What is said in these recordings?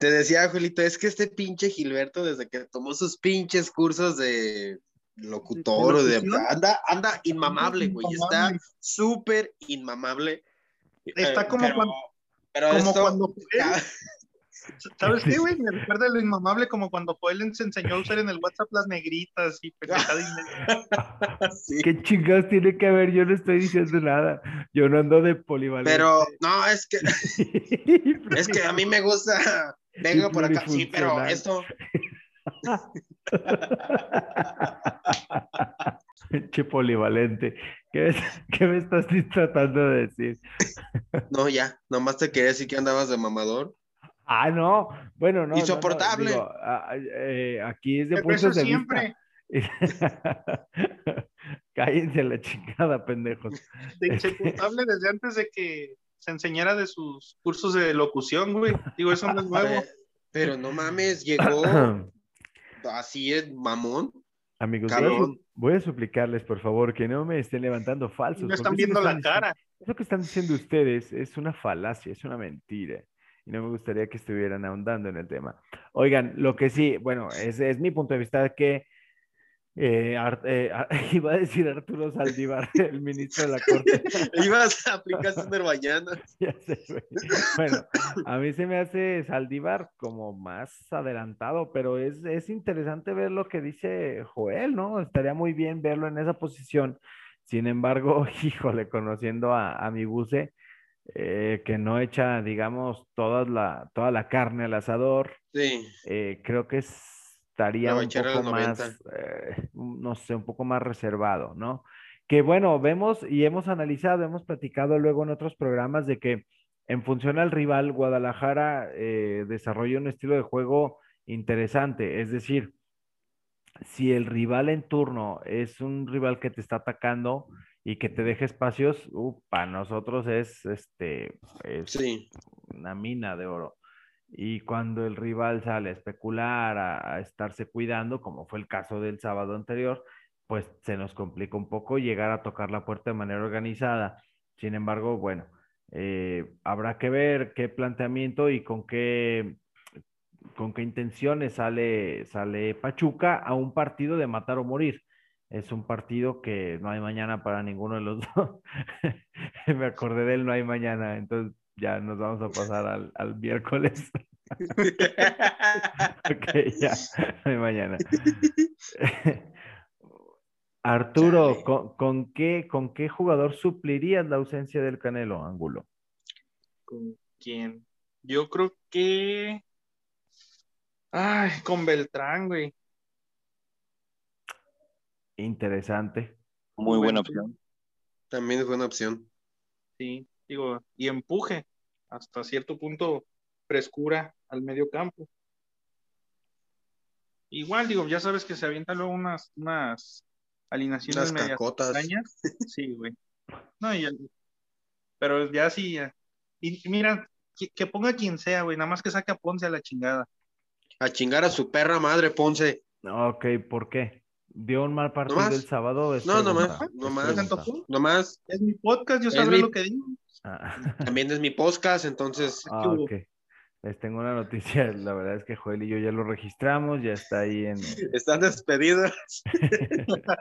Te decía, Julito, es que este pinche Gilberto, desde que tomó sus pinches cursos de locutor o de. Anda, anda inmamable, güey. Está súper inmamable. Está como Pero- cuando. Pero como esto- cuando ¿Sabes qué, güey? Me recuerda lo inmamable como cuando Joel se enseñó a usar en el WhatsApp las negritas y. Sí. ¿Qué chingados tiene que ver? Yo no estoy diciendo nada. Yo no ando de polivalente. Pero, no, es que, es que a mí me gusta. Venga por acá. Sí, pero esto. Che polivalente. ¿Qué, qué me estás tratando de decir? No, ya. Nomás te quería decir que andabas de mamador. Ah, no. Bueno, no. no, no, Insoportable. digo, ah, eh, aquí es de puntos de siempre. vista. Cállense a la chingada, pendejos. De insoportable desde antes de que se enseñara de sus cursos de locución, güey. Digo, eso no es nuevo. Pero no mames, llegó así es mamón. Amigos, voy a, voy suplicarles, por favor, que no me estén levantando falsos. No están viendo la diciendo- cara. Eso que están diciendo ustedes es una falacia, es una mentira. Y no me gustaría que estuvieran ahondando en el tema. Oigan, lo que sí, bueno, es, es mi punto de vista que eh, Ar- eh, iba a decir Arturo Saldívar, el ministro de la Corte. Ibas a aplicar. Ya sé. Bueno, a mí se me hace Saldívar como más adelantado, pero es, es interesante ver lo que dice Joel, ¿no? Estaría muy bien verlo en esa posición. Sin embargo, híjole, conociendo a, a mi buce, eh, que no echa, digamos, toda la, toda la carne al asador, Sí. eh, creo que estaría un poco más, 90. eh, no sé, un poco más reservado, ¿no? Que bueno, vemos y hemos analizado, hemos platicado luego en otros programas de que en función al rival, Guadalajara eh, desarrolla un estilo de juego interesante, es decir, si el rival en turno es un rival que te está atacando y que te deja espacios, uh, para nosotros es este es Sí. una mina de oro. Y cuando el rival sale a especular, a, a estarse cuidando, como fue el caso del sábado anterior, pues se nos complica un poco llegar a tocar la puerta de manera organizada. Sin embargo, bueno, eh, habrá que ver qué planteamiento y con qué, con qué intenciones sale, sale Pachuca a un partido de matar o morir. Es un partido que no hay mañana para ninguno de los dos. Me acordé del no hay mañana, entonces ya nos vamos a pasar al, al miércoles. ok, ya, hay mañana. Arturo. ¿con, con qué, ¿con qué jugador suplirías la ausencia del Canelo Ángulo? ¿Con quién? Yo creo que. Ay, con Beltrán, güey. Interesante. Muy buena opción. También es buena opción. Sí, digo, y empuje hasta cierto punto frescura al medio campo. Igual, digo, ya sabes que se avientan luego unas, unas alineaciones Unas medias cacotas. extrañas. Sí, güey. No, y el- pero ya sí, ya. Y, mira, que, que ponga quien sea, güey, nada más que saque a Ponce a la chingada. A chingar a su perra madre, Ponce. Ok, ¿por qué? ¿Dio un mal partido más. el sábado? Es No, no pregunta, más, es no más. pregunta. ¿Tanto Nomás, Es mi podcast, yo sabré mi- lo que digo. Ah, también es mi podcast, entonces. ah. Les tengo una noticia. La verdad es que Joel y yo ya lo registramos, ya está ahí en. Están despedidos.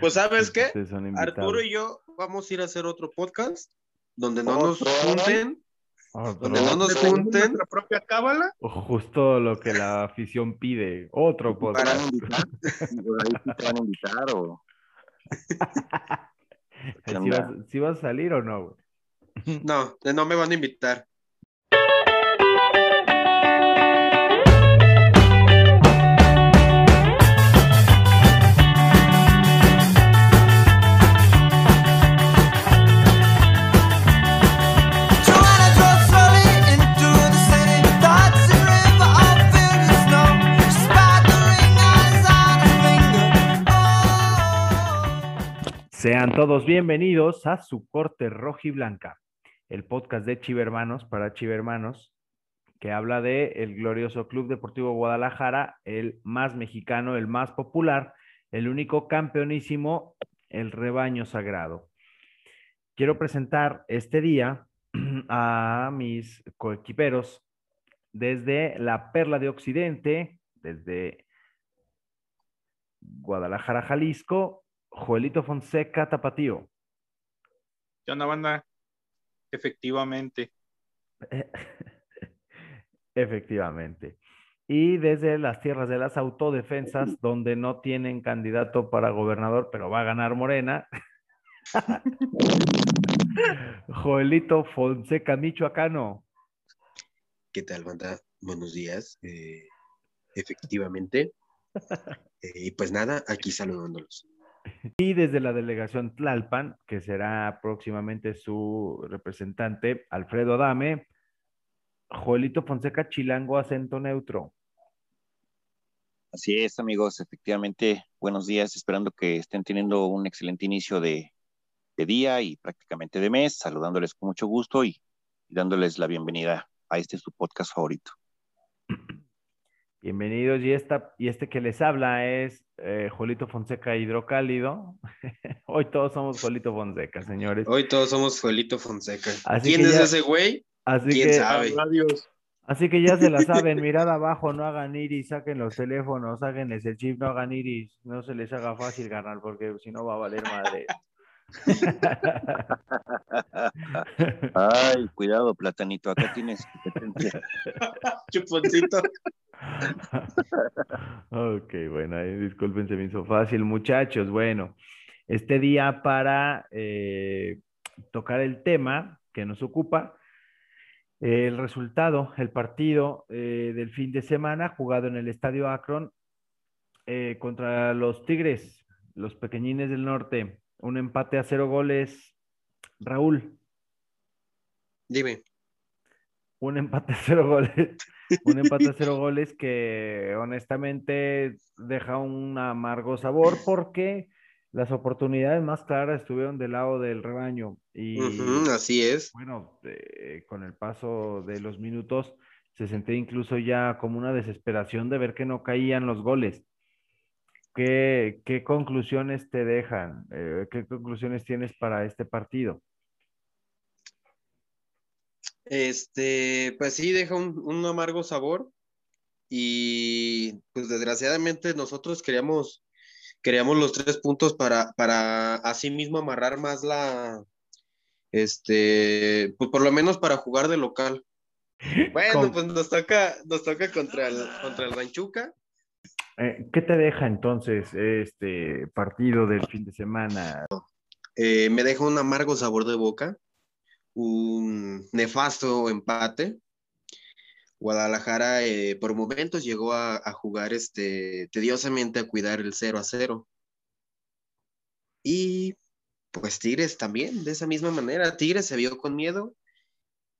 Pues, ¿sabes qué? Arturo y yo vamos a ir a hacer otro podcast donde no nos junten, Otro. donde no nos junten. nuestra propia cábala. Justo lo que la afición pide. Otro ¿Te van a podcast. invitar? Por ahí sí te van a invitar o... ¿Sí vas, sí vas a salir o no? No, no me van a invitar. Sean todos bienvenidos a su corte roja y blanca, el podcast de Chivermanos para Chivermanos, que habla de el glorioso Club Deportivo Guadalajara, el más mexicano, el más popular, el único campeonísimo, el rebaño sagrado. Quiero presentar este día a mis coequiperos, desde la Perla de Occidente, desde Guadalajara, Jalisco, Joelito Fonseca Tapatío. ¿Qué onda, banda? Efectivamente. Efectivamente. Y desde las tierras de las autodefensas, donde no tienen candidato para gobernador, pero va a ganar Morena. Joelito Fonseca Michoacano. ¿Qué tal, banda? Buenos días. Eh, efectivamente. Eh, y pues nada, aquí saludándolos. Y desde la delegación Tlalpan, que será próximamente su representante, Alfredo Adame, Joelito Fonseca Chilango, acento neutro. Así es, amigos, efectivamente, buenos días, esperando que estén teniendo un excelente inicio de, día y prácticamente de mes, saludándoles con mucho gusto y dándoles la bienvenida a este su podcast favorito. Bienvenidos, y, esta, y este que les habla es eh, Fonseca Hidrocálido. Hoy todos somos Joelito Fonseca, señores. Hoy todos somos Joelito Fonseca. Así ¿Quién es ya- ese güey? Así ¿Quién que, sabe? Adiós. así que ya se la saben, mirad abajo, no hagan iris, saquen los teléfonos, sáquenles el chip, no hagan iris, no se les haga fácil ganar, porque si no va a valer madre. Ay, cuidado, platanito, acá tienes. Chuponcito. Ok, bueno, ahí disculpen, se me hizo fácil, muchachos. Bueno, este día para eh, tocar el tema que nos ocupa, eh, el resultado, el partido eh, del fin de semana jugado en el Estadio Akron contra los Tigres, los pequeñines del norte, un empate a cero goles. Raúl, Dime. un empate a cero goles. Un empate a cero goles que honestamente deja un amargo sabor porque las oportunidades más claras estuvieron del lado del rebaño. Y así es. bueno, eh, con el paso de los minutos se sentía incluso ya como una desesperación de ver que no caían los goles. ¿Qué, qué conclusiones te dejan? Eh, ¿qué conclusiones tienes para este partido? Este, pues sí, deja un, un amargo sabor. Y pues desgraciadamente nosotros queríamos, queríamos los tres puntos para, para así mismo amarrar más la, este, pues por lo menos para jugar de local. Bueno, Con- pues nos toca, nos toca contra el, contra el Ranchuca. Eh, ¿qué te deja entonces este partido del fin de semana? Eh, me deja un amargo sabor de boca, un nefasto empate. Guadalajara eh, por momentos llegó a, jugar este, tediosamente a cuidar el 0 a 0. Y pues Tigres también, de esa misma manera. Tigres se vio con miedo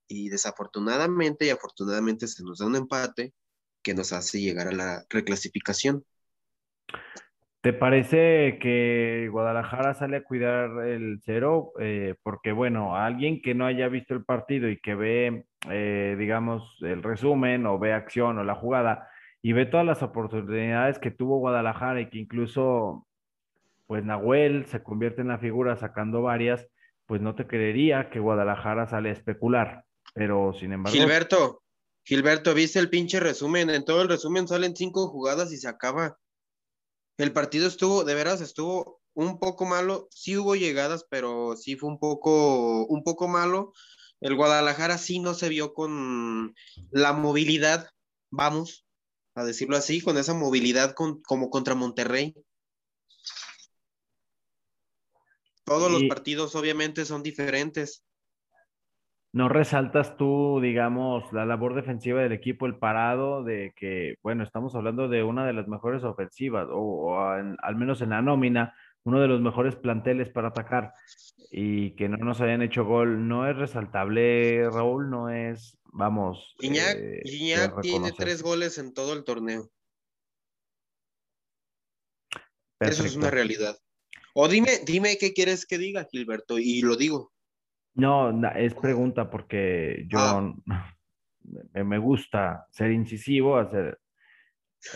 y desafortunadamente y afortunadamente se nos da un empate que nos hace llegar a la reclasificación. ¿Te parece que Guadalajara sale a cuidar el cero? Eh, porque, bueno, alguien que no haya visto el partido y que ve, eh, digamos, el resumen o ve acción o la jugada y ve todas las oportunidades que tuvo Guadalajara y que incluso, pues, Nahuel se convierte en la figura sacando varias, pues no te creería que Guadalajara sale a especular. Pero, sin embargo, Gilberto, Gilberto, ¿viste el pinche resumen? En todo el resumen salen cinco jugadas y se acaba. El partido estuvo, de veras, estuvo un poco malo. Sí hubo llegadas, pero sí fue un poco, un poco malo. El Guadalajara sí no se vio con la movilidad, vamos a decirlo así, con esa movilidad con- como contra Monterrey. Todos los partidos obviamente son diferentes. ¿No resaltas tú, digamos, la labor defensiva del equipo, el parado, de que, bueno, estamos hablando de una de las mejores ofensivas, o, o en- al menos en la nómina, uno de los mejores planteles para atacar, y que no nos hayan hecho gol, ¿no es resaltable, Raúl? ¿No es, vamos, Gignac, eh, tiene tres goles en todo el torneo. Eso es una realidad. O dime, dime qué quieres que diga, Gilberto, y lo digo. No, es pregunta porque yo Ah. me, gusta ser incisivo, hacer...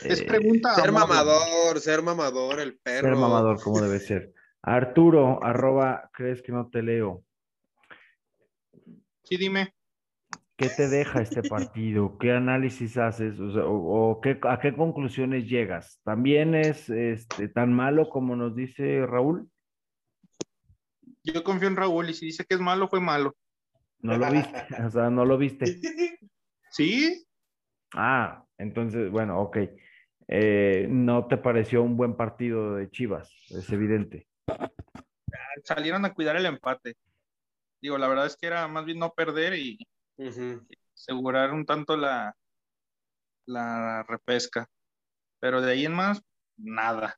Es eh, pregunta. Ser mamador, ser mamador, el perro. Ser mamador, como debe ser. Arturo, arroba, ¿crees que no te leo? Sí, dime. ¿qué te deja este partido? ¿Qué análisis haces? O, sea, o- o qué- a qué conclusiones llegas? ¿También es este, tan malo como nos dice Raúl? Yo confío en Raúl y si dice que es malo, fue malo. No lo viste, o sea, no lo viste. Sí, Ah, entonces, bueno, ok. Eh, ¿no te pareció un buen partido de Chivas? Es evidente. salieron a cuidar el empate. Digo, la verdad es que era más bien no perder y asegurar un tanto la, la repesca. Pero de ahí en más, nada.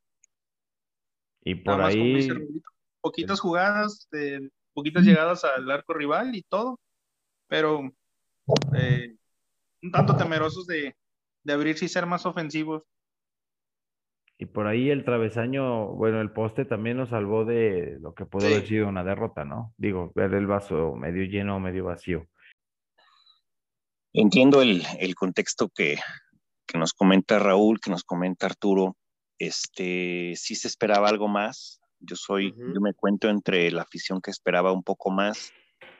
Y por ahí, poquitas jugadas, de, poquitas llegadas al arco rival y todo. Pero eh, un tanto temerosos de, de abrirse y ser más ofensivos. y por ahí el travesaño, bueno, el poste también nos salvó de lo que pudo haber sido una derrota, ¿no? Digo, ver el vaso medio lleno o medio vacío. Entiendo el, el contexto que, que nos comenta Raúl, que nos comenta Arturo. Este, sí se esperaba algo más. Yo soy, Ujú. yo me cuento entre la afición que esperaba un poco más.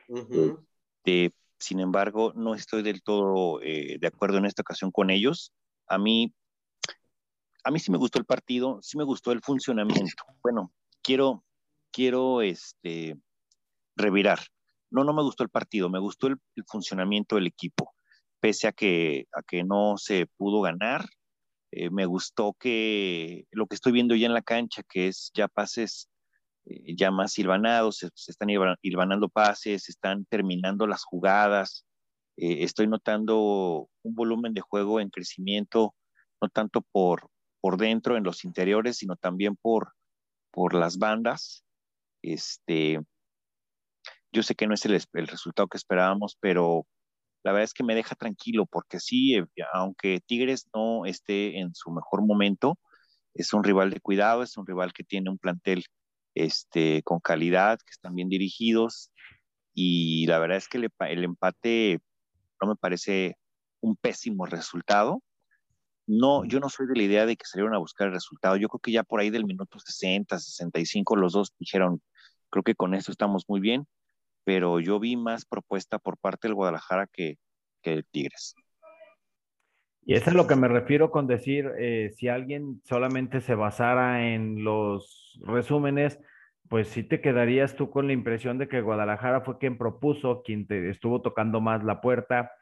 Ujú. Eh, sin embargo, no estoy del todo eh, de acuerdo en esta ocasión con ellos. A mí, a mí sí me gustó el partido, sí me gustó el funcionamiento. Bueno, quiero, quiero, este, revirar. No, no me gustó el partido, me gustó el, el funcionamiento del equipo. Pese a que, a que no se pudo ganar, eh, me gustó que lo que estoy viendo ya en la cancha, que es ya pases eh, ya más silvanados, se, están hilva- hilvanando pases, se están terminando las jugadas. Eh, estoy notando un volumen de juego en crecimiento, no tanto por, por dentro en los interiores, sino también por, por las bandas. Este, yo sé que no es el, el resultado que esperábamos, pero la verdad es que me deja tranquilo porque sí, eh, aunque Tigres no esté en su mejor momento, es un rival de cuidado, es un rival que tiene un plantel este, con calidad, que están bien dirigidos y la verdad es que el, el empate no me parece un pésimo resultado. No, yo no soy de la idea de que salieron a buscar el resultado. Yo creo que ya por ahí del minuto 60, 65, los dos dijeron, creo que con esto estamos muy bien, pero yo vi más propuesta por parte del Guadalajara que, que el Tigres. Y eso es lo que me refiero con decir, eh, si alguien solamente se basara en los resúmenes, pues sí te quedarías tú con la impresión de que Guadalajara fue quien propuso, quien te estuvo tocando más la puerta,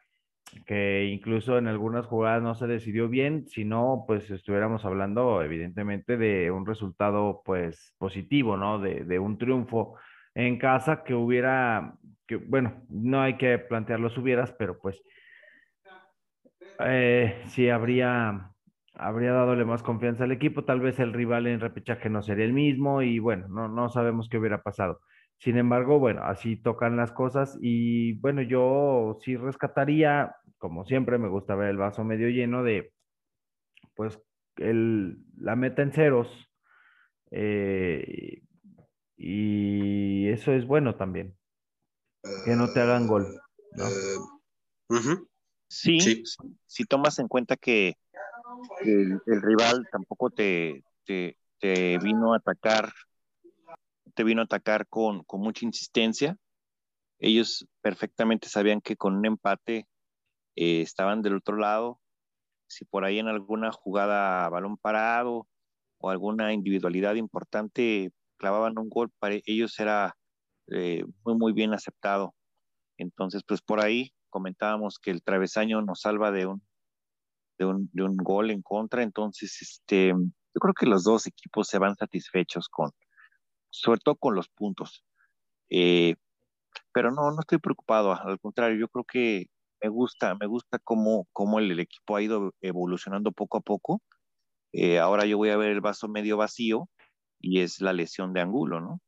que incluso en algunas jugadas no se decidió bien, si no, pues estuviéramos hablando evidentemente de un resultado pues positivo, ¿no? De, de un triunfo en casa que hubiera, que bueno, no hay que plantear los hubieras, pero pues eh, sí habría, habría dadole más confianza al equipo, tal vez el rival en repechaje no sería el mismo y bueno, no, no sabemos qué hubiera pasado. Sin embargo, bueno, así tocan las cosas y bueno, yo sí rescataría, como siempre me gusta ver el vaso medio lleno de, pues, el, la meta en ceros eh, y eso es bueno también, que no te hagan gol. ¿no? Eh, ujú. Sí, Sí. si tomas en cuenta que el, el rival tampoco te, te, te vino a atacar, te vino a atacar con, con mucha insistencia. Ellos perfectamente sabían que con un empate eh, estaban del otro lado. Si por ahí en alguna jugada a balón parado o alguna individualidad importante clavaban un gol, para ellos era eh, muy, muy bien aceptado. Entonces, pues por ahí comentábamos que el travesaño nos salva de un, de un, de un gol en contra. Entonces, este, yo creo que los dos equipos se van satisfechos con, sobre todo con los puntos. Eh, pero no, no estoy preocupado, al contrario, yo creo que me gusta, me gusta cómo, cómo el, el equipo ha ido evolucionando poco a poco. Eh, ahora yo voy a ver el vaso medio vacío y es la lesión de Angulo, ¿no?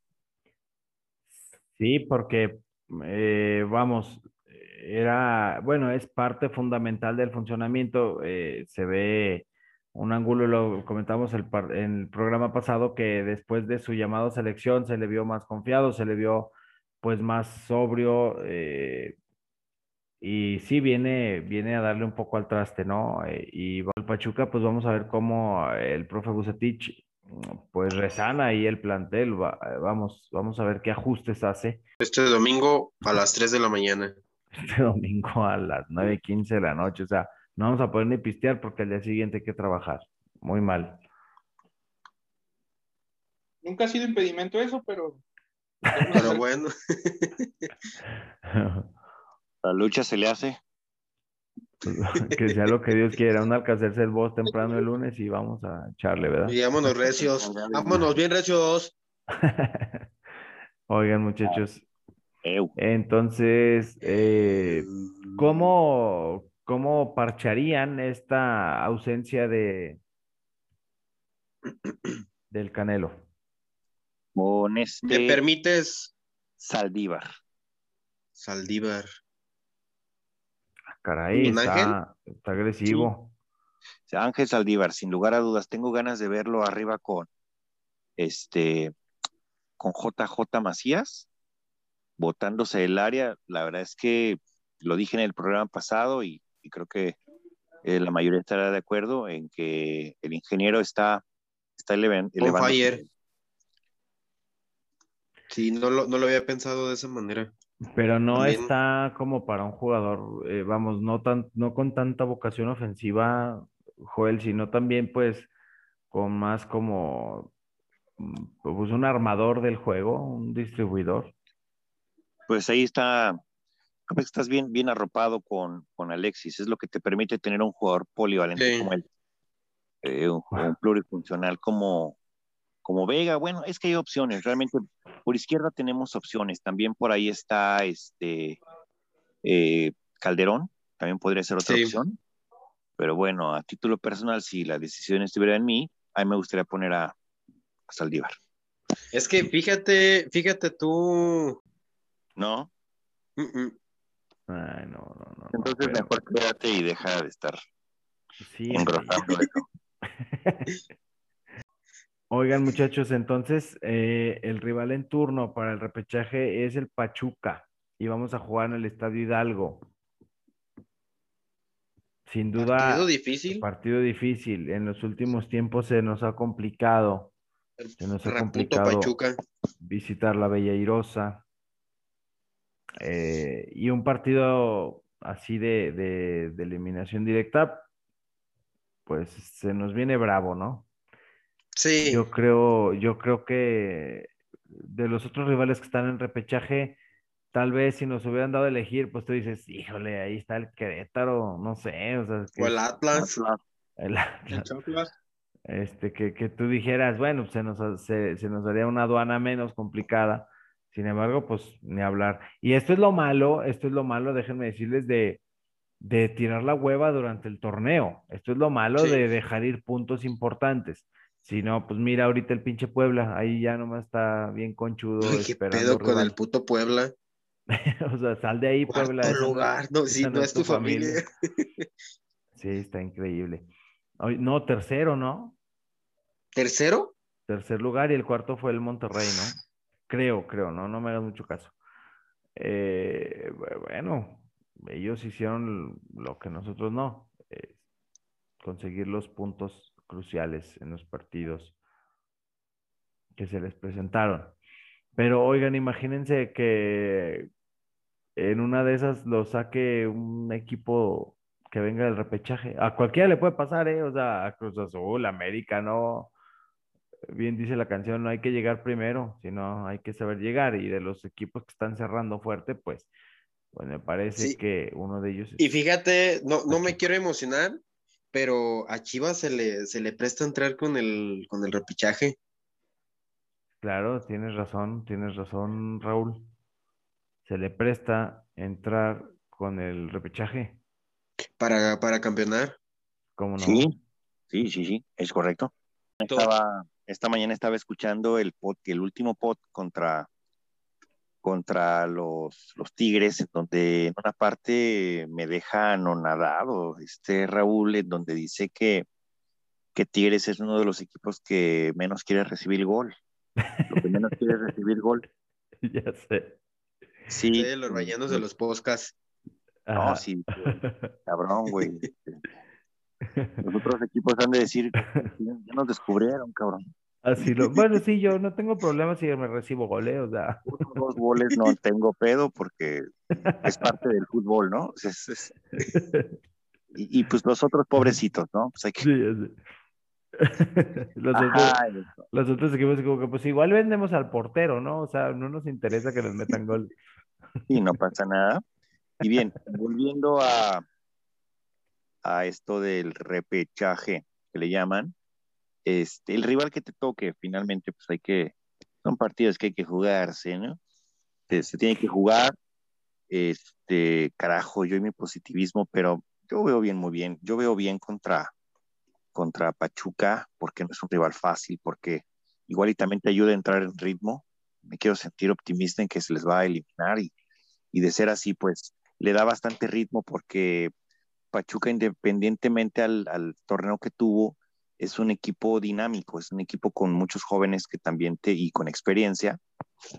Sí, porque eh, vamos, era, bueno, es parte fundamental del funcionamiento. eh, se ve un ángulo, lo comentamos el par- en el programa pasado, que después de su llamado selección se le vio más confiado, se le vio pues más sobrio. eh, y sí, viene, viene a darle un poco al traste, ¿no? Y al Pachuca, pues vamos a ver cómo el profe Bucetich, pues resana ahí el plantel. va- vamos, vamos a ver qué ajustes hace. Este domingo a las 3 de la mañana. este domingo a las 9:15 de la noche. O sea, no vamos a poder ni pistear porque al día siguiente hay que trabajar. Muy mal. Nunca ha sido impedimento eso, pero Pero bueno, La lucha se le hace. que sea lo que Dios quiera. Un alcanzarse el boss temprano el lunes y vamos a echarle, ¿verdad? y vámonos recios. Vámonos bien recios. Oigan, muchachos, entonces, eh, ¿cómo, cómo parcharían esta ausencia de del Canelo? Con ¿Me este permites, Saldívar. Saldívar? Caray, ¿Don está, está agresivo. Ángel Saldívar, sin lugar a dudas, tengo ganas de verlo arriba con este con JJ Macías, botándose el área. La verdad es que lo dije en el programa pasado y, y creo que eh, la mayoría estará de acuerdo en que el ingeniero está, está elevan- elevando. fire. Sí, no lo, no lo había pensado de esa manera. Pero no También- está como para un jugador, eh, vamos, no tan, no con tanta vocación ofensiva, Joel, sino también pues con más como mm, pues un armador del juego, un distribuidor. Pues ahí está, creo que estás bien, bien arropado con, con Alexis, es lo que te permite tener un jugador polivalente Sí. como él, Eh, un, un plurifuncional como, como Vega. Bueno, es que hay opciones, realmente por izquierda tenemos opciones, también por ahí está este eh, Calderón, también podría ser otra Sí. opción, pero bueno, a título personal, si la decisión estuviera en mí, a mí me gustaría poner a, a Saldívar, Es que fíjate, fíjate tú. ¿no? Mm, mm. Ay, no, no, no, no, Entonces pero- mejor quédate y deja de estar sí, engrosando eso. Oigan, muchachos, entonces eh, el rival en turno para el repechaje es el Pachuca y vamos a jugar en el Estadio Hidalgo. Sin duda, Partido difícil. partido difícil. En los últimos tiempos se nos ha complicado se nos ha complicado. Pachuca. visitar la Bella Irosa. Eh, y un partido así de, de- de eliminación directa, pues se nos viene bravo, ¿no? Sí, Yo creo, yo creo que de los otros rivales que están en repechaje, tal vez si nos hubieran dado a elegir, pues tú dices, híjole, ahí está el Querétaro, no sé, o sea, que o el Atlas. el el Atlas, este, que, que tú dijeras, bueno, se nos, se, se nos haría una aduana menos complicada. Sin embargo, pues ni hablar. Y esto es lo malo, esto es lo malo, déjenme decirles, de, de tirar la hueva durante el torneo. Esto es lo malo Sí. de dejar ir puntos importantes. Si no, pues mira ahorita el pinche Puebla, ahí ya nomás está bien conchudo Ay, qué pedo con el puto Puebla. O sea, sal de ahí, Puebla. Cuarto no- lugar. No, esa no es tu familia. Sí, está increíble. No, tercero, ¿no? ¿Tercero? Tercer lugar y el cuarto fue el Monterrey, ¿no? Creo, creo, no, no me hagas mucho caso. Eh, bu- bueno, ellos hicieron lo que nosotros no, eh, conseguir los puntos cruciales en los partidos que se les presentaron. Pero oigan, imagínense que en una de esas lo saque un equipo que venga del repechaje. A cualquiera le puede pasar, ¿eh? O sea, a Cruz Azul, América, no. Bien dice la canción, no hay que llegar primero, sino hay que saber llegar. Y de los equipos que están cerrando fuerte, pues, pues me parece Sí. que uno de ellos es- Y fíjate, no, no me quiero emocionar, pero a Chivas se le, se le presta entrar con el, con el repichaje. Claro, tienes razón, tienes razón, Raúl. Se le presta entrar con el repechaje, para, para campeonar. ¿cómo no? Sí, sí, sí, sí, es correcto. Estaba, esta mañana estaba escuchando el pod, el último pod contra, contra los, los Tigres, en donde en una parte me deja anonadado este Raúl, en donde dice que, que Tigres es uno de los equipos que menos quiere recibir gol. Lo que menos quiere recibir gol. Ya sé. Sí, Sí, los rayanos de los podcasts. No, Ajá. sí, cabrón, güey. Los otros equipos han de decir, ya nos descubrieron, cabrón. Así lo, bueno, sí, yo no tengo problemas si me recibo goles, o sea. Uno dos goles no tengo pedo porque es parte del fútbol, ¿no? Es- es- y, y, pues los otros pobrecitos, ¿no? Pues hay que... Sí. Los otros, los otros equipos como que pues igual vendemos al portero, ¿no? O sea, no nos interesa que nos metan gol. y no pasa nada. Y bien, volviendo a, a esto del repechaje que le llaman, este, el rival que te toque, finalmente, pues hay que, son partidos que hay que jugarse, ¿no? Se, se tiene que jugar, este, carajo, yo y mi positivismo, pero yo veo bien, muy bien, yo veo bien contra, contra Pachuca, porque no es un rival fácil, porque igual y también te ayuda a entrar en ritmo, me quiero sentir optimista en que se les va a eliminar y, y de ser así, pues le da bastante ritmo porque Pachuca, independientemente al, al torneo que tuvo, es un equipo dinámico, es un equipo con muchos jóvenes que también te, y con experiencia,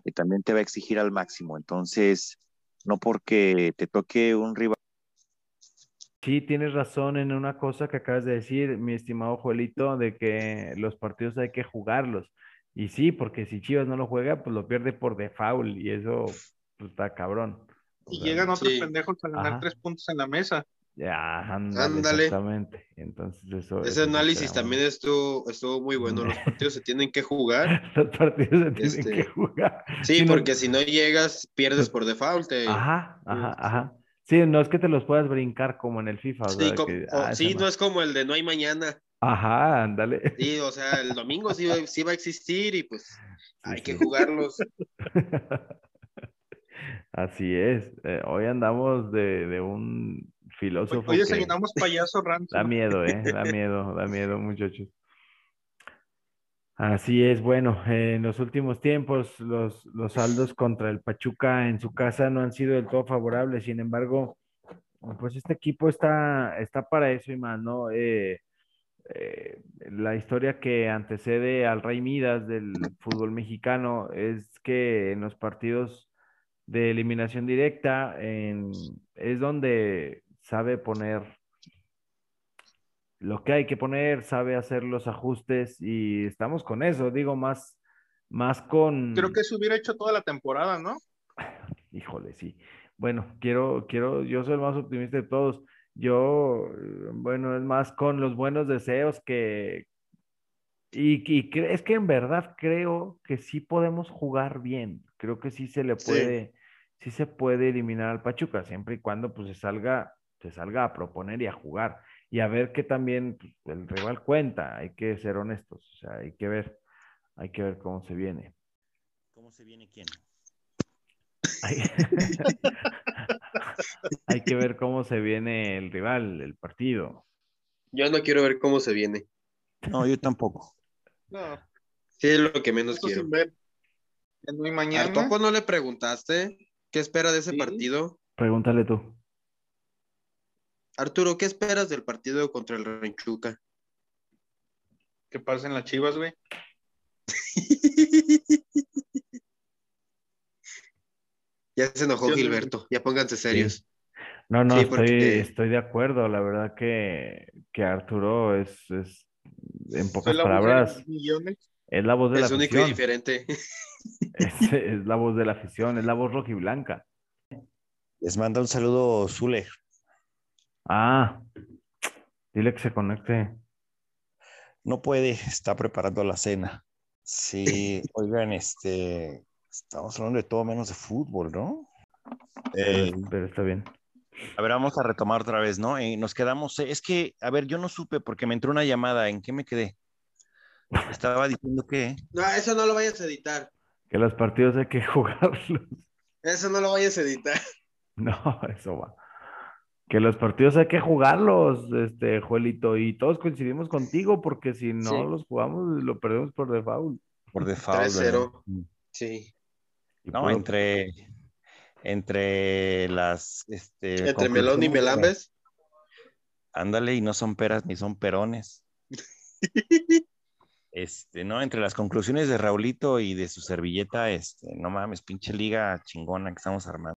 que también te va a exigir al máximo. Entonces, no porque te toque un rival. Sí, tienes razón en una cosa que acabas de decir, mi estimado Juelito, de que los partidos hay que jugarlos. Y sí, porque si Chivas no lo juega, pues lo pierde por default y eso pues, está cabrón. O Y sea, llegan otros sí. pendejos a ganar Ajá. tres puntos en la mesa. Ya, ándale, Ándale. exactamente. Entonces eso. Ese eso análisis también estuvo, estuvo muy bueno. Los partidos se tienen que jugar. Los partidos se tienen Este, que jugar. Sí, no- porque si no llegas, pierdes por default. eh. Ajá, ajá, ajá. Sí, no es que te los puedas brincar como en el FIFA. Sí, que, ah, sí, no. es como el de no hay mañana. Ajá, ándale. Sí, o sea, el domingo sí, va- sí va a existir y pues hay Sí, que jugarlos. Así es. eh, hoy andamos de, de un filósofo Hoy desayunamos payaso da rancio. miedo, ¿eh? Da miedo, da miedo, muchachos. Así es, bueno, eh, en los últimos tiempos los, los saldos contra el Pachuca en su casa no han sido del todo favorables, sin embargo, pues este equipo está, está para eso y más, ¿no? Eh, eh, la historia que antecede al Rey Midas del fútbol mexicano es que en los partidos de eliminación directa en- es donde sabe poner lo que hay que poner, sabe hacer los ajustes y estamos con eso, digo, más, más con... Creo que se hubiera hecho toda la temporada, ¿no? Híjole, sí. Bueno, quiero, quiero, yo soy el más optimista de todos. Yo, bueno, es más con los buenos deseos que, y, y es que en verdad creo que sí podemos jugar bien. Creo que sí se le Sí. puede, sí se puede eliminar al Pachuca, siempre y cuando pues se salga, se salga a proponer y a jugar. Y a ver que también pues, el rival cuenta, hay que ser honestos, o sea, hay que ver, hay que ver cómo se viene. ¿Cómo se viene quién? Hay, hay que ver cómo se viene el rival, el partido. Yo no quiero ver cómo se viene. No, yo tampoco. No, Sí, es lo que menos esto quiero. ¿Al mañana. Topo no le preguntaste qué espera de ese Sí. partido? Pregúntale tú. Arturo, ¿qué esperas del partido contra el Renchuca? Que pasen las chivas, güey. ya se enojó. Gilberto, ya pónganse serios. No, no, Sí, estoy, porque- estoy de acuerdo. La verdad que, que Arturo es, es, en pocas la palabras, es la voz de la Es único y afición. diferente. Es, es la voz de la afición, es la voz rojiblanca. Les manda un saludo Zule. Ah, dile que se conecte. No puede, está preparando la cena. Sí, oigan, este, estamos hablando de todo menos de fútbol, ¿no? Eh, Pero, pero está bien. a ver, vamos a retomar otra vez, ¿no? Eh, nos quedamos, eh, es que, a ver, yo no supe porque me entró una llamada, ¿en qué me quedé? Estaba diciendo que, No, eso no lo vayas a editar. Que los partidos hay que jugarlos. Eso no lo vayas a editar. No, eso va. Que los partidos hay que jugarlos, este, Juelito, y todos coincidimos contigo, porque si no Sí. los jugamos, lo perdemos por default. por default, 3-0. ¿verdad? Sí. No, entre, entre las, este, Entre Melón y Melambes. Ándale, y no son peras ni son perones. Este, no, entre las conclusiones de Raulito y de su servilleta, este, no mames, pinche liga chingona que estamos armando.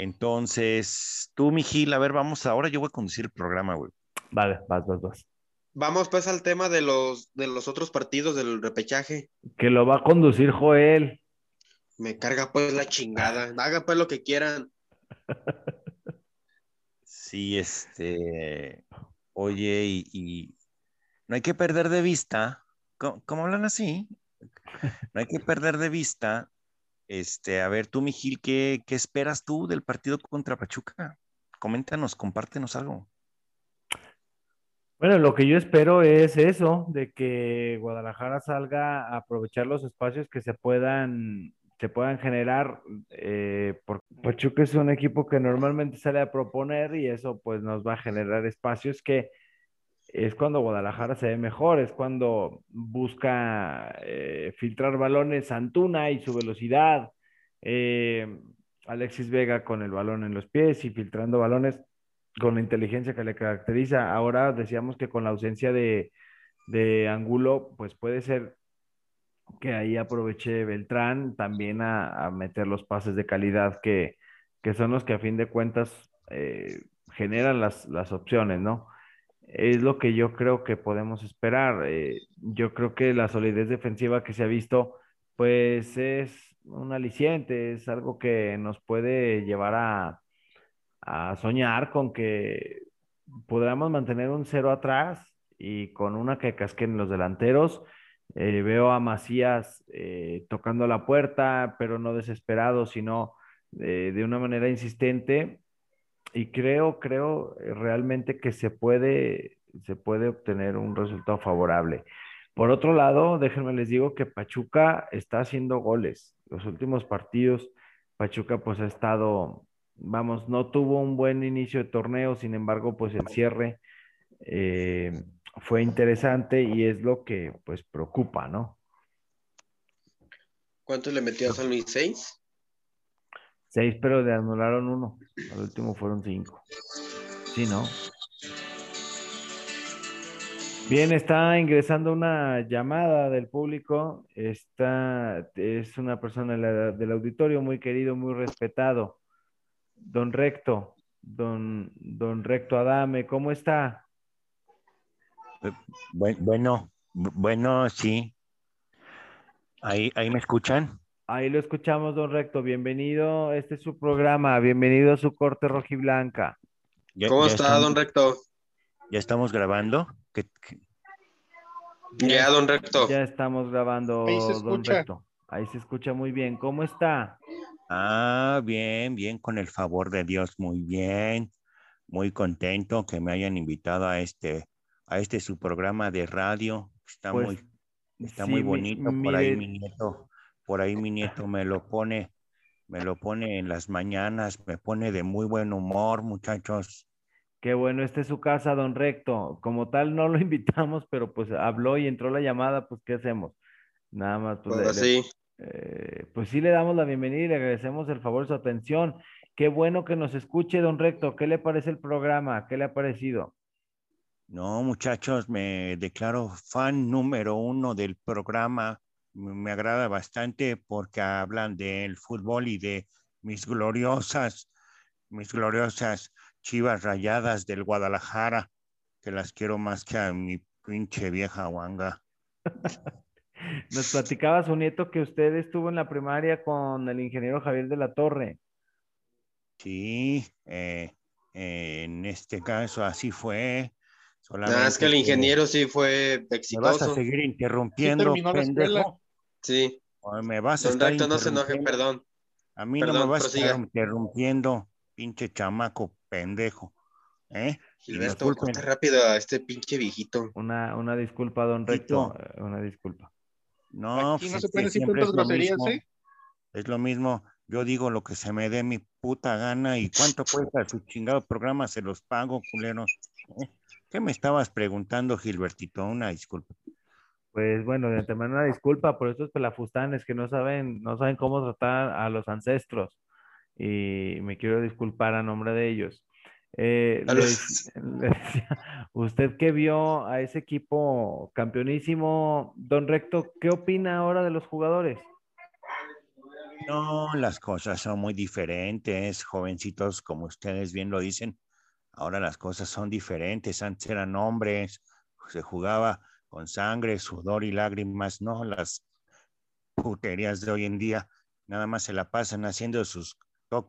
Entonces, tú, mi Gil, a ver, vamos, ahora yo voy a conducir el programa, güey. Vale, vas, vas, vas. Vamos pues al tema de los, de los otros partidos del repechaje. Que lo va a conducir Joel. Me carga pues la chingada. Haga pues lo que quieran. Sí, este, oye, y, y no hay que perder de vista, ¿cómo, cómo hablan así? No hay que perder de vista, este, a ver, tú, Mijil, ¿qué, qué esperas tú del partido contra Pachuca? Coméntanos, compártenos algo. Bueno, lo que yo espero es eso, de que Guadalajara salga a aprovechar los espacios que se puedan, se puedan generar. eh, porque Pachuca es un equipo que normalmente sale a proponer y eso pues nos va a generar espacios que es cuando Guadalajara se ve mejor, es cuando busca eh, filtrar balones Antuna y su velocidad, eh, Alexis Vega con el balón en los pies y filtrando balones con la inteligencia que le caracteriza. Ahora decíamos que con la ausencia de, de Angulo, pues puede ser que ahí aproveche Beltrán también a, a meter los pases de calidad que, que son los que a fin de cuentas eh, generan las, las opciones, ¿no? Es lo que yo creo que podemos esperar. Eh, yo creo que la solidez defensiva que se ha visto, pues es un aliciente, es algo que nos puede llevar a, a soñar con que podamos mantener un cero atrás y con una que casquen los delanteros. Eh, veo a Macías eh, tocando la puerta, pero no desesperado, sino de una manera insistente. Y creo, creo eh, realmente que se puede, se puede obtener un resultado favorable. Por otro lado, déjenme les digo que Pachuca está haciendo goles. Los últimos partidos, Pachuca pues ha estado, vamos, no tuvo un buen inicio de torneo, sin embargo, pues el cierre eh, fue interesante y es lo que pues preocupa, ¿no? ¿Cuántos le metió a San Luis? ¿Seis? Seis, pero le anularon uno. Al último fueron cinco. Sí, ¿no? Bien, está ingresando una llamada del público. Esta es una persona de la- del auditorio muy querido, muy respetado. Don Recto, don, don Recto Adame, ¿cómo está? Bu- Bueno, bu- bueno, sí. Ahí, ahí me escuchan. Ahí lo escuchamos, don Recto. Bienvenido. Este es su programa. Bienvenido a su corte rojiblanca. Ya- ¿Cómo ya está, estamos- don Recto? Ya estamos grabando. ¿Qué- qué- Ya, don Recto. Ya estamos grabando, Ahí se don. Recto. Ahí se escucha muy bien. ¿Cómo está? Ah, bien, bien, con el favor de Dios, muy bien. Muy contento que me hayan invitado a este, a este su programa de radio. Está Pues, muy, está sí, muy mi- bonito. Por ahí mi nieto, por ahí mi nieto me lo pone, me lo pone en las mañanas, me pone de muy buen humor, muchachos. Qué bueno, esta es su casa, don Recto. Como tal, no lo invitamos, pero pues habló y entró la llamada, pues ¿qué hacemos? Nada más, pues, le- así. eh, pues sí le damos la bienvenida y le agradecemos el favor de su atención. Qué bueno que nos escuche, don Recto. ¿Qué le parece el programa? ¿Qué le ha parecido? No, muchachos, me declaro fan número uno del programa. Me agrada bastante porque hablan del fútbol y de mis gloriosas, mis gloriosas chivas rayadas del Guadalajara, que las quiero más que a mi pinche vieja guanga. Nos platicaba su nieto que usted estuvo en la primaria con el ingeniero Javier de la Torre. Sí, eh, eh, en este caso así fue. Nada, es que el solamente ingeniero sí fue ¿Me vas a exitoso. seguir interrumpiendo, escuela. pendejo? Sí. ¿O ¿Me vas a Don estar Recto, no se enoje, interrumpiendo? perdón. A mí no me vas a estar interrumpiendo, pinche chamaco pendejo. ¿Eh? Y Gilberto, corta rápido a este pinche viejito. Una, una disculpa, don Recto. Eh, Una disculpa. no, Aquí no se pueden decir tantas groserías. ¿eh? Es lo mismo. Yo digo lo que se me dé mi puta gana y cuánto cuesta su chingado programa, se los pago, culeros. ¿Eh? ¿Qué me estabas preguntando, Gilbertito? Una disculpa. Pues bueno, de antemano una disculpa por estos pelafustanes que no saben, no saben cómo tratar a los ancestros. Y me quiero disculpar a nombre de ellos. Eh, A le los- dec- le decía, usted que vio a ese equipo campeonísimo, don Recto, ¿qué opina ahora de los jugadores? No, las cosas son muy diferentes, jovencitos, como ustedes bien lo dicen. Ahora las cosas son diferentes. Antes eran hombres, se jugaba con sangre, sudor y lágrimas, no las puterías de hoy en día. Nada más se la pasan haciendo sus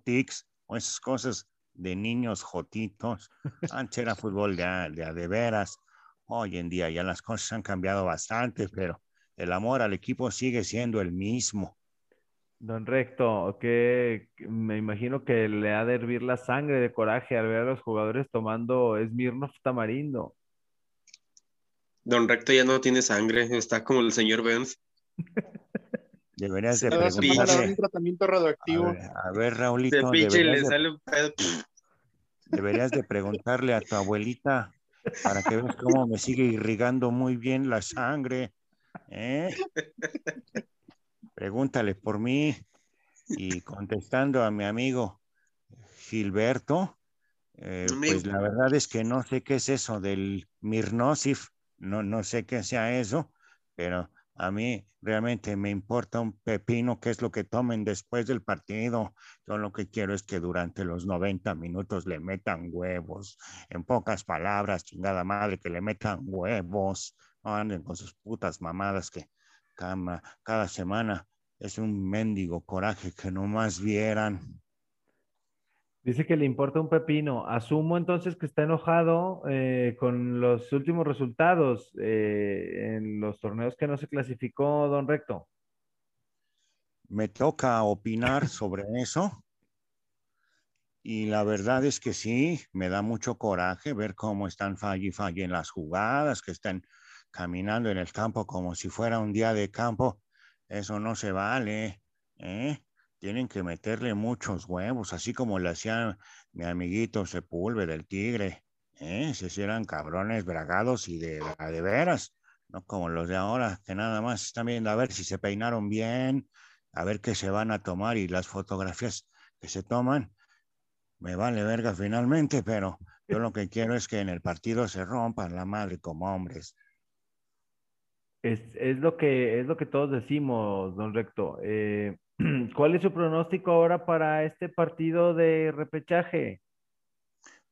tics o esas cosas de niños jotitos. Antes era fútbol de de de veras. Hoy en día ya las cosas han cambiado bastante, pero el amor al equipo sigue siendo el mismo. Don Recto, que me imagino que le ha de hervir la sangre de coraje al ver a los jugadores tomando Smirnoff tamarindo. Don Recto ya no tiene sangre, está como el señor Benz. Deberías de preguntarle. un tratamiento A radioactivo. ver, a ver, De Raulito, pinche le deberías de, sale un pedo. deberías de preguntarle a tu abuelita para que veas cómo me sigue irrigando muy bien la sangre. ¿eh? Pregúntale por mí. Y contestando a mi amigo Gilberto, eh, pues la verdad es que no sé qué es eso del Mirnosif, no, no sé qué sea eso, pero a mí realmente me importa un pepino qué es lo que tomen después del partido. Yo lo que quiero es que durante los 90 minutos le metan huevos. En pocas palabras, chingada madre, que le metan huevos. No anden con sus putas mamadas que cada, cada semana es un mendigo coraje que nomás vieran. Dice que le importa un pepino. Asumo entonces que está enojado eh, con los últimos resultados eh, en los torneos que no se clasificó, don Recto. me toca opinar sobre eso. Y la verdad es que sí, me da mucho coraje ver cómo están falle y falle en las jugadas, que están caminando en el campo como si fuera un día de campo. Eso no se vale, ¿eh? Tienen que meterle muchos huevos, así como le hacía mi amiguito Sepúlveda, del Tigre, ¿eh? Se sí eran cabrones bragados y de, de veras, no como los de ahora, que nada más están viendo a ver si se peinaron bien, a ver qué se van a tomar y las fotografías que se toman. Me vale verga finalmente, pero yo lo que quiero es que en el partido se rompan la madre como hombres. Es, es lo que, es lo que todos decimos, don Recto. Eh, ¿cuál es su pronóstico ahora para este partido de repechaje?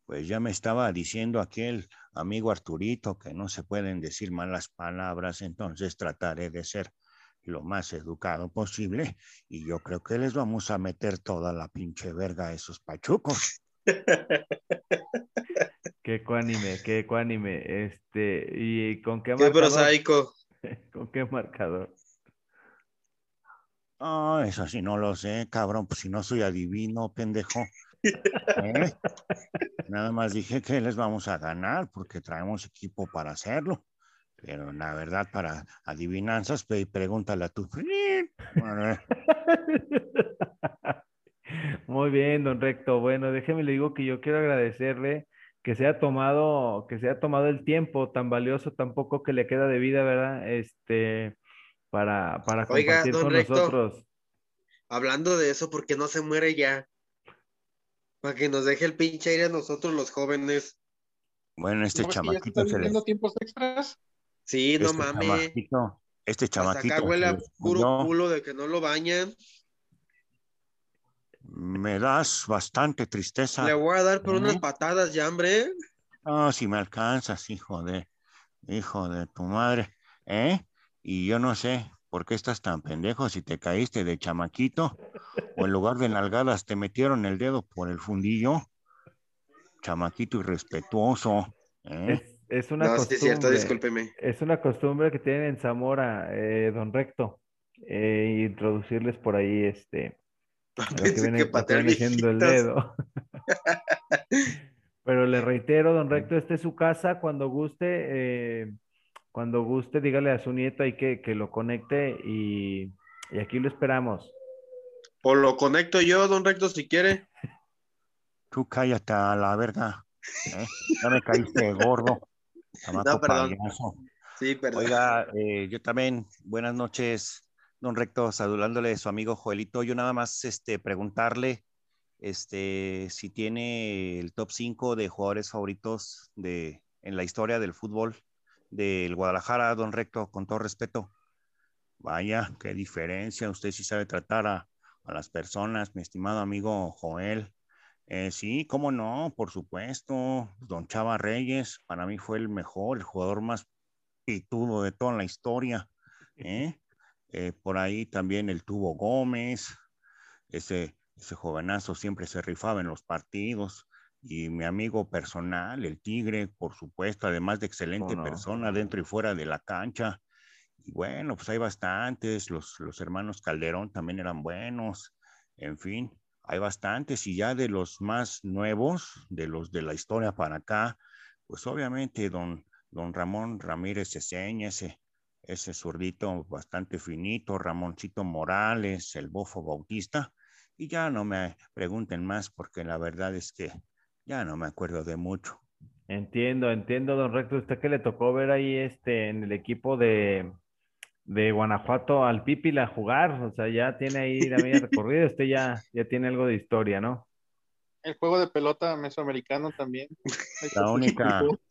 Pues ya me estaba diciendo aquel amigo Arturito que no se pueden decir malas palabras, entonces trataré de ser lo más educado posible y yo creo que les vamos a meter toda la pinche verga a esos pachucos. Qué ecuánime, qué ecuánime. Este, ¿y con qué Qué marcador? prosaico. ¿Con qué marcador? Ah, eso sí no lo sé, cabrón, pues si no soy adivino, pendejo. ¿Eh? Nada más dije que les vamos a ganar porque traemos equipo para hacerlo. Pero la verdad, para adivinanzas, pregúntale a tu. Muy bien, don Recto. Bueno, déjeme le digo que yo quiero agradecerle que se ha tomado, que se ha tomado el tiempo tan valioso, tan poco que le queda de vida, ¿verdad? Este, para, para Oiga, compartir con Recto. nosotros. Hablando de eso, ¿por qué no se muere ya? Para que nos deje el pinche aire a nosotros los jóvenes. Bueno, este ¿No chamaquito se tiempos extras? Sí, no este mames. chamaquito, este Hasta chamaquito acá se huele a puro culo de que no lo bañan. Me das bastante tristeza. Le voy a dar por unas ¿Eh? patadas ya, hombre. No, si me alcanzas, hijo de, hijo de tu madre, ¿eh? Y yo no sé por qué estás tan pendejo si te caíste de chamaquito o en lugar de nalgadas te metieron el dedo por el fundillo. Chamaquito irrespetuoso, ¿eh? Es, es una No, sí es cierto, costumbre, discúlpeme. es una costumbre que tienen en Zamora, eh, don Recto, eh, introducirles por ahí este, que viene, que patear el dedo. Pero le reitero, don Recto, esta es su casa, cuando guste, eh, cuando guste, dígale a su nieto ahí que, que lo conecte y, y aquí lo esperamos. O lo conecto yo, don Recto, si quiere. Tú cállate a la verga, ¿eh? Ya me caíste gordo, No, perdón. payaso. Sí, perdón. Oiga, eh, yo también, buenas noches, don Recto, saludándole a su amigo Joelito. Yo nada más este, preguntarle este, si tiene el top 5 de jugadores favoritos de, en la historia del fútbol del Guadalajara, don Recto, con todo respeto. Vaya, qué diferencia. Usted sí sabe tratar a, a las personas, mi estimado amigo Joel. Eh, sí, cómo no, por supuesto. Don Chava Reyes, para mí fue el mejor, el jugador más pitudo de toda la historia. ¿eh? Eh, por ahí también el Tubo Gómez, ese, ese jovenazo siempre se rifaba en los partidos. Y mi amigo personal, el Tigre, por supuesto, además de excelente no? persona dentro y fuera de la cancha. Y bueno, pues hay bastantes, los, los hermanos Calderón también eran buenos, en fin, hay bastantes. Y ya de los más nuevos, de los de la historia para acá, pues obviamente don, don Ramón Ramírez Ceseña, ese, ese zurdito bastante finito, Ramoncito Morales, el Bofo Bautista, y ya no me pregunten más porque la verdad es que ya no me acuerdo de mucho. Entiendo, entiendo, don Recto. ¿Usted que le tocó ver ahí este en el equipo de, de Guanajuato al Pípila jugar? O sea, ya tiene ahí la media recorrida, usted ya, ya tiene algo de historia, ¿no? El juego de pelota mesoamericano también. La única.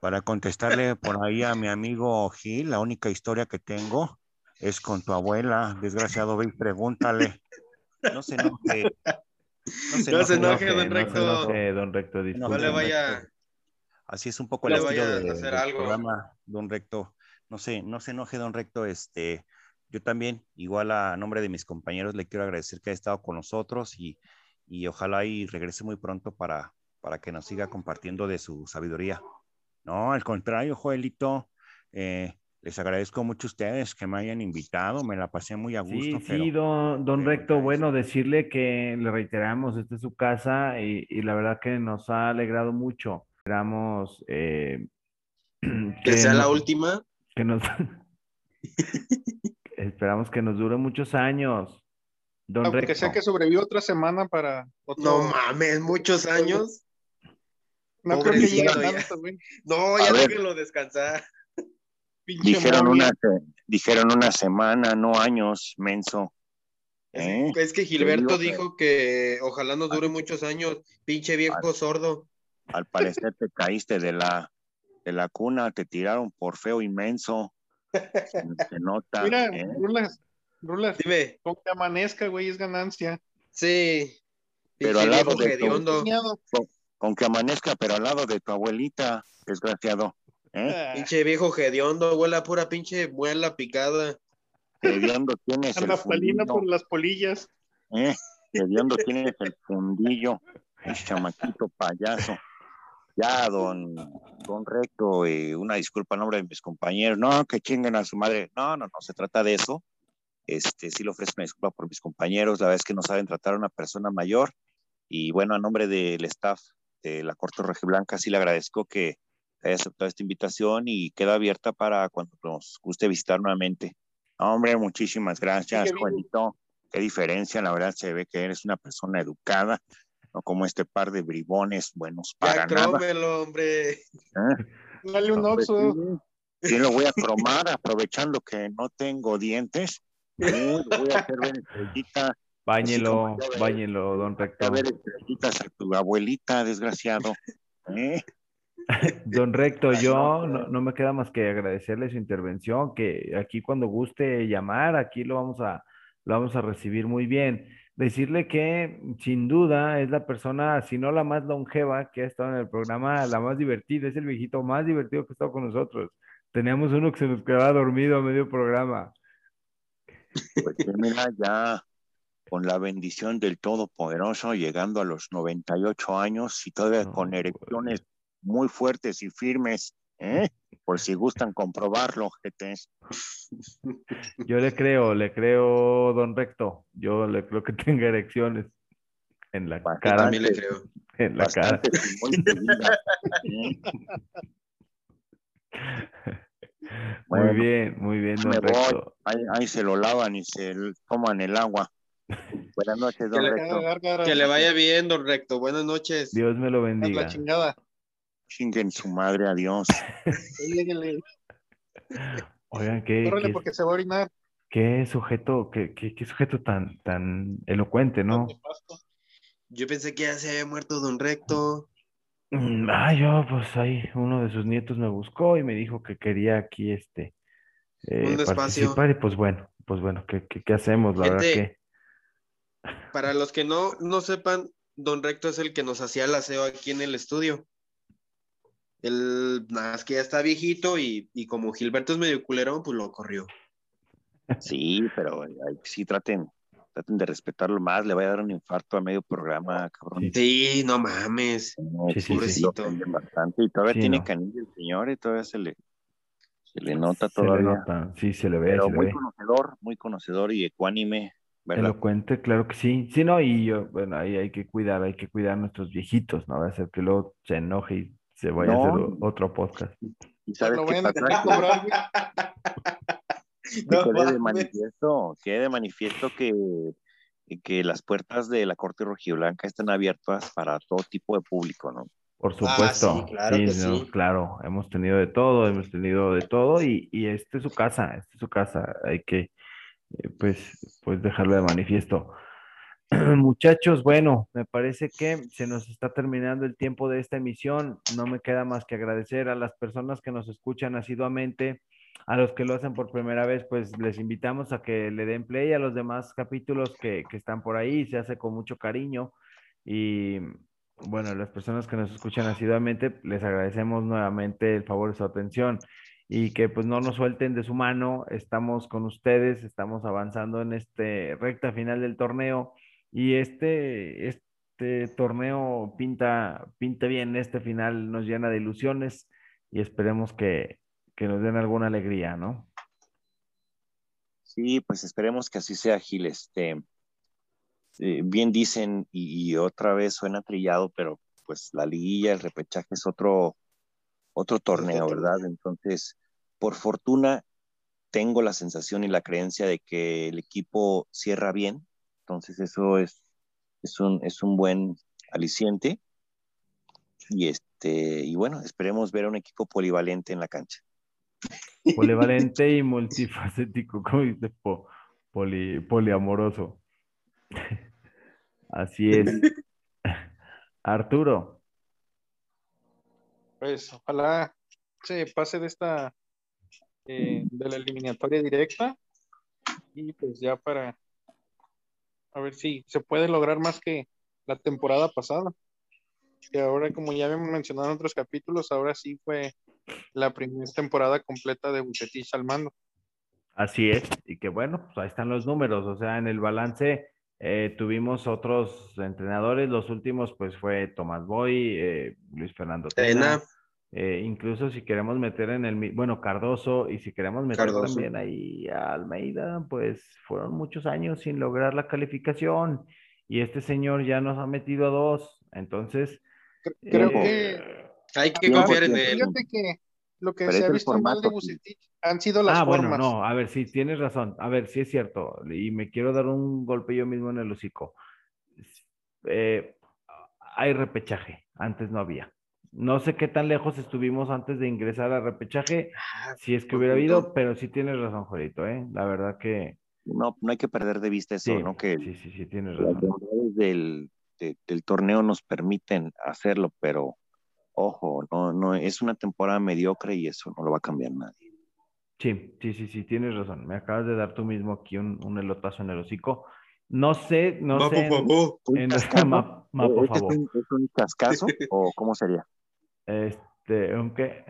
para contestarle por ahí a mi amigo Gil, la única historia que tengo es con tu abuela. Desgraciado, ve y pregúntale. No se enoje. No se No se enoje. enoje, don no se Recto. enoje, don Recto, No disculpe. No le vaya. Así es un poco No el le estilo vaya a de- hacer del algo. programa, don Recto. No sé, no se enoje, don Recto. Este, yo también, igual a nombre de mis compañeros, le quiero agradecer que haya estado con nosotros y, y ojalá y regrese muy pronto para, para que nos siga compartiendo de su sabiduría. No, al contrario, Joelito, eh, les agradezco mucho a ustedes que me hayan invitado, me la pasé muy a gusto, Sí, pero sí, don, don pero Recto, bueno, decirle que le reiteramos, esta es su casa y, y la verdad que nos ha alegrado mucho. Esperamos eh, Que sea la no- última. que nos esperamos que nos dure muchos años. Don Aunque Recto. sea que sobreviva otra semana para otro. No mames, muchos años. No creo que llegue tanto, güey. No, ya déjenlo descansar. Pinche Dijeron momia. una, dijeron una semana, no años, menso. ¿Eh? Es que Gilberto digo dijo que ojalá nos dure muchos años. Pinche viejo sordo. Al parecer te caíste de la, de la cuna, te tiraron por feo inmenso. Se, nota. Mira, ¿eh? Rulas, Rulas, Dime. con que amanezca, güey, es ganancia. Sí. Pero al lado de tu-. Con que amanezca, pero al lado de tu abuelita, desgraciado. ¿eh? Ah, Pinche viejo hediondo, huele a pura pinche muela picada. Hediondo tienes el fundillo. por las polillas. ¿eh? Hediondo tienes el fundillo. El chamaquito payaso. Ya, don, don Recto, eh, una disculpa en nombre de mis compañeros. No, que chinguen a su madre. No, no, no se trata de eso. Este, sí le ofrezco una disculpa por mis compañeros. La verdad es que no saben tratar a una persona mayor. Y bueno, a nombre del staff de la Corte Rojiblanca, sí le agradezco que haya aceptado esta invitación y queda abierta para cuando nos guste visitar nuevamente. Hombre, muchísimas gracias. Juanito. Qué diferencia, la verdad se ve que eres una persona educada, no como este par de bribones buenos para Ya nada. crómelo, hombre. ¿eh? Dale un oxo. sí. Sí, lo voy a cromar aprovechando que no tengo dientes. Sí, voy a hacer Báñelo, como báñelo, don Recto. a ver a tu abuelita, desgraciado. ¿Eh? Don Recto, yo no, no, pues. me queda más que agradecerle su intervención, que aquí cuando guste llamar, aquí lo vamos a, lo vamos a recibir muy bien. Decirle que sin duda es la persona, si no la más longeva que ha estado en el programa, la más divertida, es el viejito más divertido que ha estado con nosotros. Teníamos uno que se nos quedaba dormido a medio programa. Pues que mira, ya con la bendición del Todopoderoso, llegando a los 98 años y todavía No, con pues. erecciones muy fuertes y firmes, ¿eh? Por si gustan comprobarlo, GTs. Yo le creo, le creo, don Recto. Yo le creo que tenga erecciones en la Bastante. Cara, también le creo. en la cara. Bastante muy ¿eh? Muy Bueno, bien, muy bien, don me voy. Recto. Ahí, ahí se lo lavan y se toman el agua. Buenas noches, don Recto. Que le vaya bien, don Recto. Buenas noches. Dios me lo bendiga. la chingada. Chinguen su madre, adiós. Oigan, qué, Córrele qué- porque se va a orinar. qué sujeto, qué, qué- qué sujeto tan, tan elocuente, ¿no? Yo pensé que ya se había muerto don Recto. Mm, Ah, yo, pues ahí, uno de sus nietos me buscó y me dijo que quería aquí, este, eh, Un espacio. participar y pues bueno, pues bueno, ¿qué, qué, qué hacemos? La verdad que, Para los que no, no sepan, don Recto es el que nos hacía el aseo aquí en el estudio. El, nada más que ya está viejito y, y como Gilberto es medio culero, pues lo corrió. Sí, pero ay, sí traten, traten de respetarlo más. Le va a dar un infarto a medio programa, cabrón. Sí, no mames. No, Sí, Pobrecito. bastante. Y todavía Sí, tiene no. canilla el señor y todavía se le, se le nota Se le todavía. nota, sí, se le ve, Pero se le muy ve. conocedor, muy conocedor y ecuánime, ¿verdad? Elocuente, claro que sí. Sí, no, y yo, bueno, ahí hay que cuidar, hay que cuidar a nuestros viejitos, ¿no? Va a ser que luego se enoje y se vaya a hacer otro podcast. ¿Y sabes Lo qué pasa? que. Que No quede de manifiesto, quede de manifiesto que, que las puertas de la Corte Rojiblanca están abiertas para todo tipo de público, ¿no? Por Ah, supuesto, sí, claro que no, sí. claro, hemos tenido de todo, hemos tenido de todo y, y esta es su casa, esta es su casa, hay que pues, pues dejarlo de manifiesto. Muchachos, bueno, me parece que se nos está terminando el tiempo de esta emisión. No me queda más que agradecer a las personas que nos escuchan asiduamente, a los que lo hacen por primera vez, pues les invitamos a que le den play a los demás capítulos que, que están por ahí, se hace con mucho cariño y bueno, las personas que nos escuchan asiduamente, les agradecemos nuevamente el favor de su atención y que pues no nos suelten de su mano. Estamos con ustedes, estamos avanzando en este recta final del torneo y este, este torneo pinta, pinta bien, este final nos llena de ilusiones y esperemos que, que nos den alguna alegría, ¿no? Sí, pues esperemos que así sea, Gil. Este, eh, bien dicen, y, y otra vez suena trillado, pero pues la liguilla, el repechaje es otro, otro torneo. ¿verdad? Entonces, por fortuna, tengo la sensación y la creencia de que el equipo cierra bien. Entonces, eso es, es un, es un buen aliciente. Y este, y bueno, esperemos ver a un equipo polivalente en la cancha. Polivalente y multifacético, como dice, po- poli- poliamoroso. Así es. Arturo, Pues ojalá se pase de esta eh, de la eliminatoria directa y pues ya para a ver si se puede lograr más que la temporada pasada. Que ahora, como ya habíamos mencionado en otros capítulos, ahora sí fue la primera temporada completa de Bucetich al mando. así es. Y que bueno, pues ahí están los números. O sea, en el balance eh, tuvimos otros entrenadores. Los últimos, pues fue Tomás Boy, eh, Luis Fernando Tena. Tena, eh, incluso si queremos meter en el, bueno, Cardoso, y si queremos meter Cardoso. también ahí a Almeida, pues fueron muchos años sin lograr la calificación. Y este señor ya nos ha metido a dos. Entonces, Creo eh, que hay que confiar en él. fíjate que lo que Pero se ha visto mal de Bucetich han sido las Ah, bueno, no, a ver, sí, tienes razón. A ver, sí es cierto. Y me quiero dar un golpe yo mismo en el hocico. Eh, hay repechaje, antes no había. No sé qué tan lejos estuvimos antes de ingresar a repechaje, si es que buen hubiera habido, pero sí tienes razón, Jorito, ¿eh? La verdad que No, no hay que perder de vista eso, sí, ¿no? Que sí, sí, sí, tienes las razón. bondades del, de- del torneo nos permiten hacerlo, pero ojo, no, no es una temporada mediocre y eso no lo va a cambiar nadie. Sí, sí, sí, sí, tienes razón. Me acabas de dar tú mismo aquí un, un elotazo en el hocico. No sé, no sé. en- po, po, po. en- ma- ma, por ¿Este es favor. un, es un chascazo o cómo sería? Este, ¿un qué?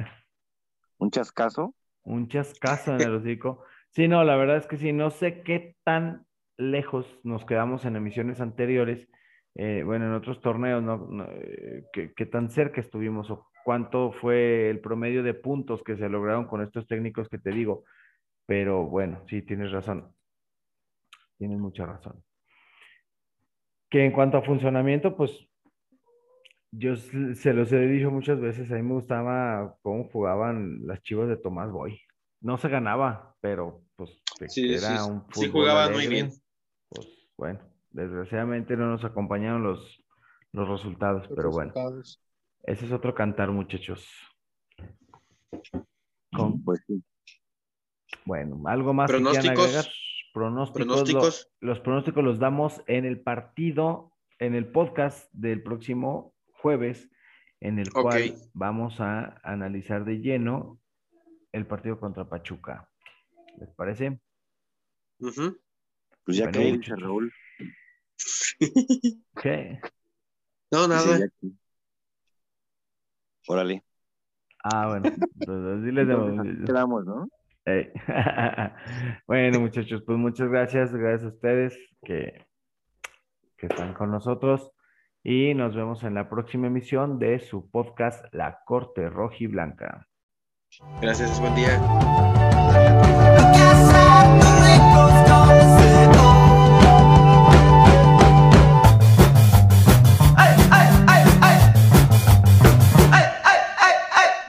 ¿Un chascazo? Un chascazo en el hocico. Sí, no, la verdad es que sí, no sé qué tan lejos nos quedamos en emisiones anteriores, eh, bueno, en otros torneos, ¿no? No, eh, qué, qué tan cerca estuvimos o cuánto fue el promedio de puntos que se lograron con estos técnicos que te digo. Pero bueno, sí, tienes razón. Tienes mucha razón. Que en cuanto a funcionamiento, pues yo se los he dicho muchas veces, a mí me gustaba cómo jugaban las chivas de Tomás Boy. No se ganaba, pero pues Sí, sí, era sí, un sí fútbol jugaban muy alegre, bien. Pues bueno, desgraciadamente no nos acompañaron los, los resultados, los pero bueno, resultados. Ese es otro cantar, muchachos. Con- Pues sí. bueno, algo más que quieran Pronósticos. agregar? Pronósticos. lo- Pronósticos. los pronósticos los damos en el partido, en el podcast del próximo jueves, en el cual vamos a analizar de lleno el partido contra Pachuca. ¿Les parece? Pues ya Bueno, que dice. Raúl. ¿Qué? No, nada. Órale. Ah, bueno. Entonces, así les Entonces, damos. así quedamos, ¿no? Bueno, muchachos, pues muchas gracias. Gracias a ustedes que, que están con nosotros. Y nos vemos en la próxima emisión de su podcast La Corte Roja y Blanca. Gracias, buen día.